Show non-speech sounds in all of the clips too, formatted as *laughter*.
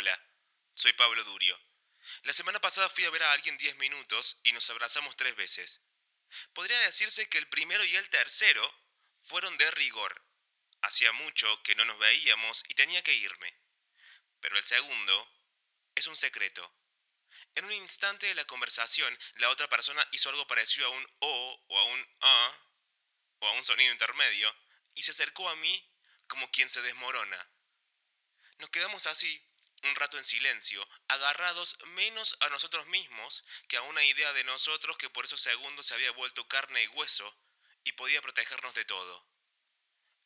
Hola, soy Pablo Durio. La semana pasada fui a ver a alguien 10 minutos y nos abrazamos tres veces. Podría decirse que el primero y el tercero fueron de rigor. Hacía mucho que no nos veíamos y tenía que irme. Pero el segundo es un secreto. En un instante de la conversación, la otra persona hizo algo parecido a un O o a un A o a un sonido intermedio y se acercó a mí como quien se desmorona. Nos quedamos así, un rato en silencio, agarrados menos a nosotros mismos que a una idea de nosotros que por esos segundos se había vuelto carne y hueso y podía protegernos de todo.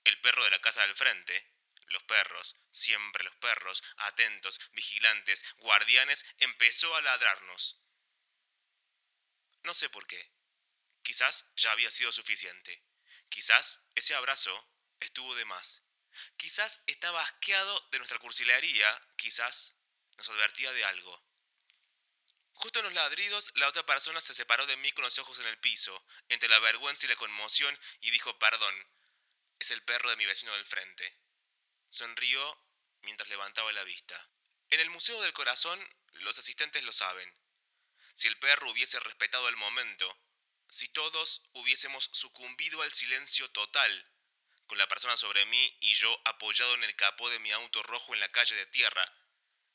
El perro de la casa del frente, los perros, siempre los perros, atentos, vigilantes, guardianes, empezó a ladrarnos. No sé por qué. Quizás ya había sido suficiente. Quizás ese abrazo estuvo de más. Quizás estaba asqueado de nuestra cursilería, quizás nos advertía de algo. Justo en los ladridos, la otra persona se separó de mí con los ojos en el piso, entre la vergüenza y la conmoción, y dijo perdón. Es el perro de mi vecino del frente. Sonrió mientras levantaba la vista. En el Museo del Corazón, los asistentes lo saben. Si el perro hubiese respetado el momento, si todos hubiésemos sucumbido al silencio total, con la persona sobre mí y yo apoyado en el capó de mi auto rojo en la calle de tierra,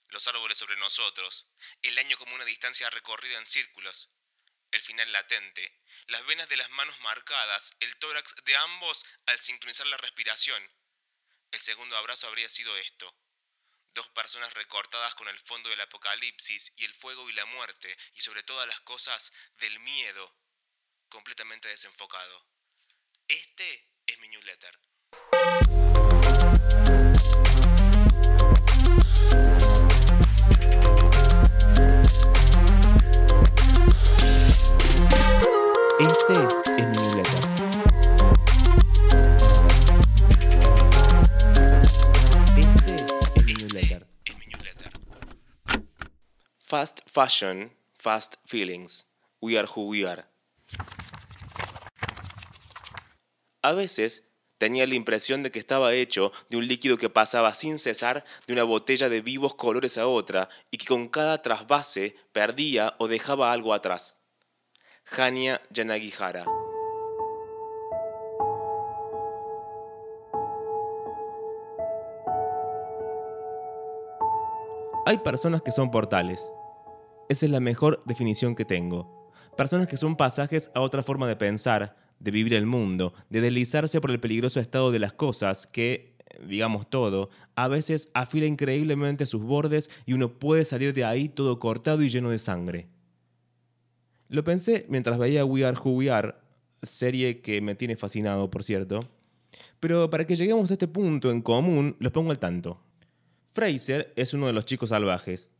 los árboles sobre nosotros, el año como una distancia recorrida en círculos, el final latente, las venas de las manos marcadas, el tórax de ambos al sincronizar la respiración. El segundo abrazo habría sido esto. Dos personas recortadas con el fondo del apocalipsis y el fuego y la muerte, y sobre todas las cosas, del miedo, completamente desenfocado. Este es mi newsletter. Este es mi. Este es mi newsletter. Es mi newsletter. Fast fashion, fast feelings. We are who we are. A veces tenía la impresión de que estaba hecho de un líquido que pasaba sin cesar de una botella de vivos colores a otra y que con cada trasvase perdía o dejaba algo atrás. Hania Yanagihara. Hay personas que son portales. Esa es la mejor definición que tengo. Personas que son pasajes a otra forma de pensar, de vivir el mundo, de deslizarse por el peligroso estado de las cosas que, digamos todo, a veces afila increíblemente sus bordes y uno puede salir de ahí todo cortado y lleno de sangre. Lo pensé mientras veía We Are Who We Are, serie que me tiene fascinado, por cierto. Pero para que lleguemos a este punto en común, los pongo al tanto. Fraser es uno de los chicos salvajes.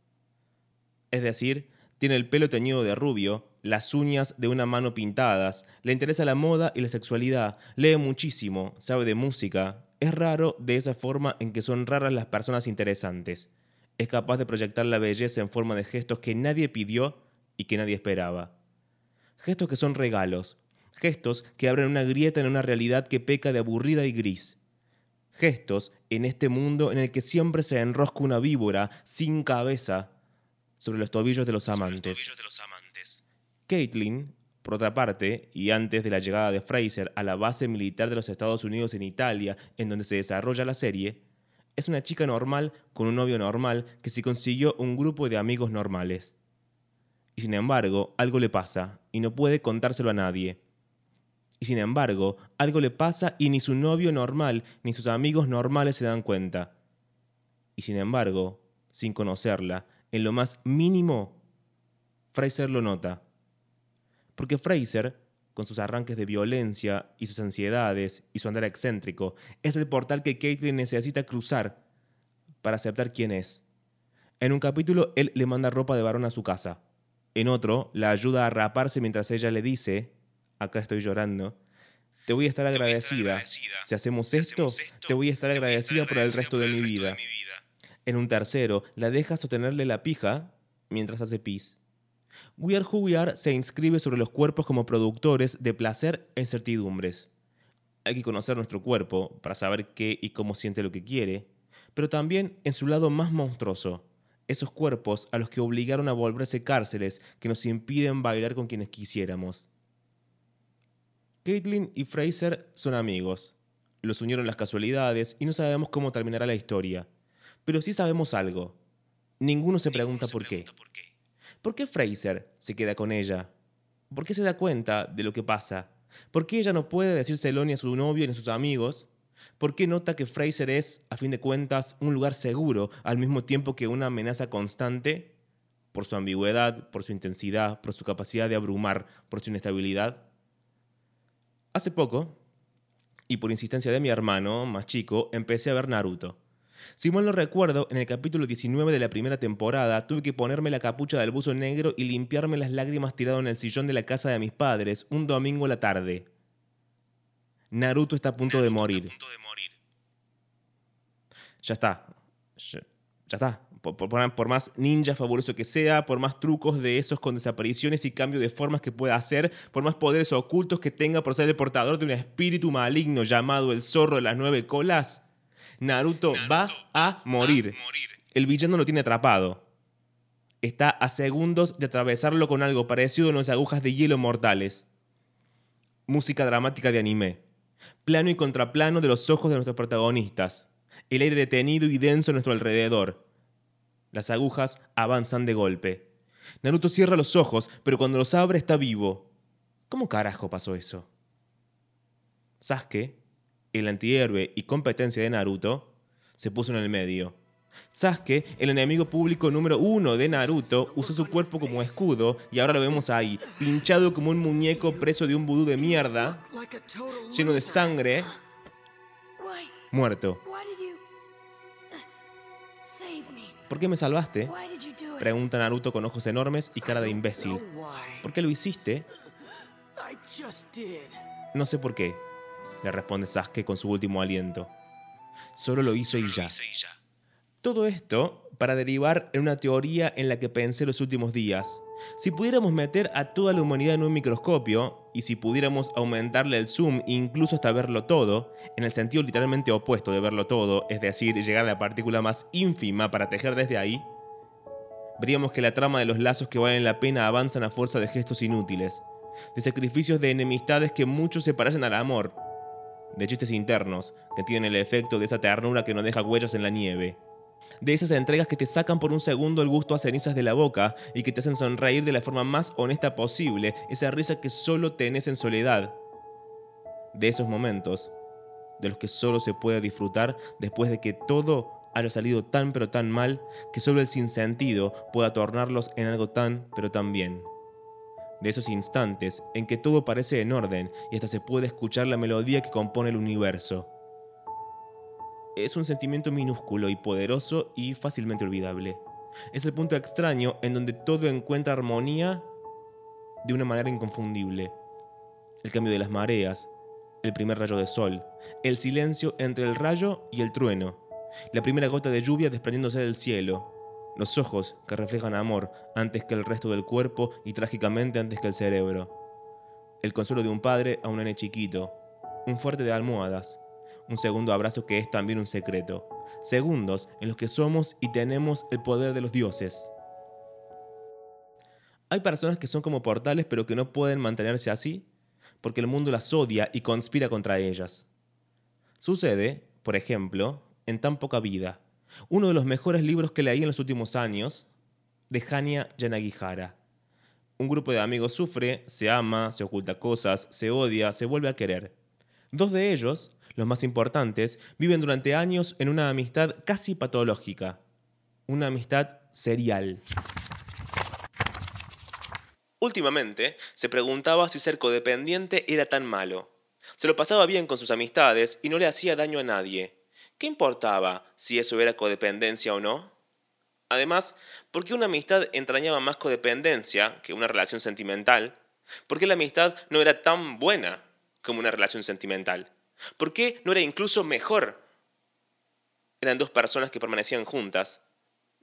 Es decir, tiene el pelo teñido de rubio, las uñas de una mano pintadas, le interesa la moda y la sexualidad, lee muchísimo, sabe de música. Es raro de esa forma en que son raras las personas interesantes. Es capaz de proyectar la belleza en forma de gestos que nadie pidió y que nadie esperaba. Gestos que son regalos, gestos que abren una grieta en una realidad que peca de aburrida y gris. Gestos en este mundo en el que siempre se enrosca una víbora sin cabeza sobre los tobillos de los amantes. Caitlin, por otra parte, y antes de la llegada de Fraser a la base militar de los Estados Unidos en Italia, en donde se desarrolla la serie, es una chica normal con un novio normal que se consiguió un grupo de amigos normales. Y sin embargo, algo le pasa y no puede contárselo a nadie. Y sin embargo, algo le pasa y ni su novio normal ni sus amigos normales se dan cuenta. Y sin embargo, sin conocerla, en lo más mínimo, Fraser lo nota. Porque Fraser, con sus arranques de violencia y sus ansiedades y su andar excéntrico, es el portal que Caitlin necesita cruzar para aceptar quién es. En un capítulo, él le manda ropa de varón a su casa. En otro, la ayuda a raparse mientras ella le dice, acá estoy llorando, te voy a estar a agradecida. Si hacemos Si esto, hacemos esto, te voy a estar a agradecida por el resto por de mi vida. de mi vida. En un tercero, la deja sostenerle la pija mientras hace pis. We Are Who We Are se inscribe sobre los cuerpos como productores de placer e incertidumbres. Hay que conocer nuestro cuerpo para saber qué y cómo siente lo que quiere, pero también en su lado más monstruoso, esos cuerpos a los que obligaron a volverse cárceles que nos impiden bailar con quienes quisiéramos. Caitlin y Fraser son amigos. Los unieron las casualidades y no sabemos cómo terminará la historia. Pero sí sabemos algo. Ninguno se pregunta por qué. ¿Por qué Fraser se queda con ella? ¿Por qué se da cuenta de lo que pasa? ¿Por qué ella no puede decírselo ni a su novio ni a sus amigos? ¿Por qué nota que Fraser es, a fin de cuentas, un lugar seguro al mismo tiempo que una amenaza constante? Por su ambigüedad, por su intensidad, por su capacidad de abrumar, por su inestabilidad. Hace poco, y por insistencia de mi hermano, más chico, empecé a ver Naruto. Si mal no recuerdo, en el capítulo 19 de la primera temporada tuve que ponerme la capucha del buzo negro y limpiarme las lágrimas tirado en el sillón de la casa de mis padres un domingo a la tarde. Naruto está a punto, de, morir. Ya está. Ya, está. Por, más ninja fabuloso que sea, por más trucos de esos con desapariciones y cambio de formas que pueda hacer, por más poderes ocultos que tenga por ser el portador de un espíritu maligno llamado el zorro de las nueve colas, Naruto, va, a, morir. El villano lo tiene atrapado. Está a segundos de atravesarlo con algo parecido a unas agujas de hielo mortales. Música dramática de anime. Plano y contraplano de los ojos de nuestros protagonistas. El aire detenido y denso a nuestro alrededor. Las agujas avanzan de golpe. Naruto cierra los ojos, pero cuando los abre está vivo. ¿Cómo carajo pasó eso? Sasuke el antihéroe y competencia de Naruto, se puso en el medio. Sasuke, el enemigo público número uno de Naruto, usó su cuerpo como escudo y ahora lo vemos ahí, pinchado como un muñeco preso de un vudú de mierda, lleno de sangre, muerto. ¿Por qué me salvaste? Pregunta Naruto con ojos enormes y cara de imbécil. ¿Por qué lo hiciste? No sé por qué le responde Sasuke con su último aliento. Solo lo hizo y ya. Todo esto para derivar en una teoría en la que pensé los últimos días. Si pudiéramos meter a toda la humanidad en un microscopio, y si pudiéramos aumentarle el zoom incluso hasta verlo todo, en el sentido literalmente opuesto de verlo todo, es decir, llegar a la partícula más ínfima para tejer desde ahí, veríamos que la trama de los lazos que valen la pena avanzan a fuerza de gestos inútiles, de sacrificios de enemistades que muchos se parecen al amor, de chistes internos que tienen el efecto de esa ternura que no deja huellas en la nieve. De esas entregas que te sacan por un segundo el gusto a cenizas de la boca y que te hacen sonreír de la forma más honesta posible, esa risa que solo tenés en soledad. De esos momentos, de los que solo se puede disfrutar después de que todo haya salido tan pero tan mal que solo el sinsentido pueda tornarlos en algo tan pero tan bien de esos instantes en que todo parece en orden y hasta se puede escuchar la melodía que compone el universo. Es un sentimiento minúsculo y poderoso y fácilmente olvidable. Es el punto extraño en donde todo encuentra armonía de una manera inconfundible. El cambio de las mareas, el primer rayo de sol, el silencio entre el rayo y el trueno, la primera gota de lluvia desprendiéndose del cielo, los ojos que reflejan amor antes que el resto del cuerpo y trágicamente antes que el cerebro. El consuelo de un padre a un nene chiquito, un fuerte de almohadas, un segundo abrazo que es también un secreto, segundos en los que somos y tenemos el poder de los dioses. Hay personas que son como portales pero que no pueden mantenerse así porque el mundo las odia y conspira contra ellas. Sucede, por ejemplo, en tan poca vida uno de los mejores libros que leí en los últimos años, de Hania Yanagihara. Un grupo de amigos sufre, se ama, se oculta cosas, se odia, se vuelve a querer. Dos de ellos, los más importantes, viven durante años en una amistad casi patológica, una amistad serial. Últimamente se preguntaba si ser codependiente era tan malo. Se lo pasaba bien con sus amistades y no le hacía daño a nadie. ¿Qué importaba si eso era codependencia o no? Además, ¿por qué una amistad entrañaba más codependencia que una relación sentimental? ¿Por qué la amistad no era tan buena como una relación sentimental? ¿Por qué no era incluso mejor? Eran dos personas que permanecían juntas,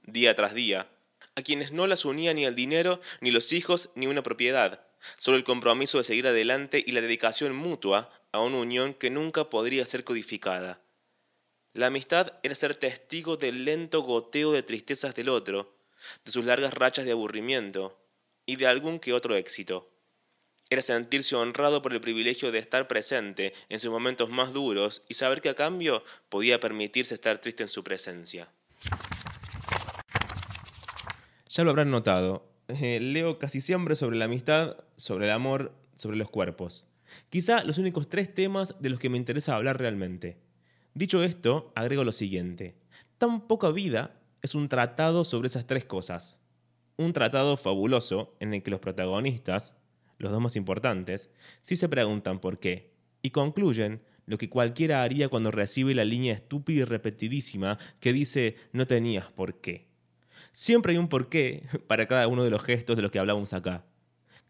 día tras día, a quienes no las unía ni el dinero, ni los hijos, ni una propiedad, solo el compromiso de seguir adelante y la dedicación mutua a una unión que nunca podría ser codificada. La amistad era ser testigo del lento goteo de tristezas del otro, de sus largas rachas de aburrimiento y de algún que otro éxito. Era sentirse honrado por el privilegio de estar presente en sus momentos más duros y saber que a cambio podía permitirse estar triste en su presencia. Ya lo habrán notado, eh, leo casi siempre sobre la amistad, sobre el amor, sobre los cuerpos. Quizá los únicos tres temas de los que me interesa hablar realmente. Dicho esto, agrego lo siguiente. Tan poca vida es un tratado sobre esas tres cosas. Un tratado fabuloso en el que los protagonistas, los dos más importantes, sí se preguntan por qué y concluyen lo que cualquiera haría cuando recibe la línea estúpida y repetidísima que dice no tenías por qué. Siempre hay un porqué para cada uno de los gestos de los que hablamos acá.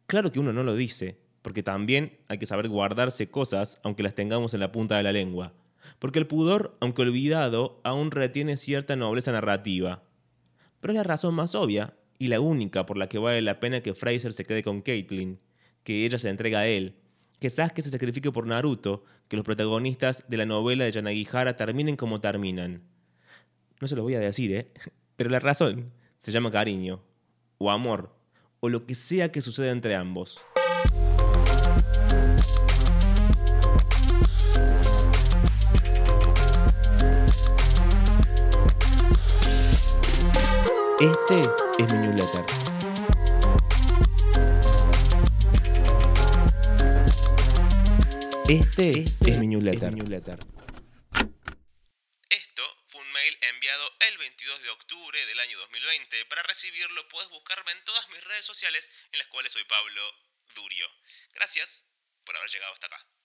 Claro que uno no lo dice, porque también hay que saber guardarse cosas aunque las tengamos en la punta de la lengua. Porque el pudor, aunque olvidado, aún retiene cierta nobleza narrativa. Pero es la razón más obvia, y la única por la que vale la pena que Fraser se quede con Caitlyn, que ella se entrega a él, que Sasuke se sacrifique por Naruto, que los protagonistas de la novela de Yanagihara terminen como terminan. No se lo voy a decir, ¿eh? *laughs* Pero la razón se llama cariño, o amor, o lo que sea que suceda entre ambos. Este es mi newsletter. Este, es mi newsletter. enviado el 22 de octubre del año 2020. Para recibirlo puedes buscarme en todas mis redes sociales en las cuales soy Pablo Durio. Gracias por haber llegado hasta acá.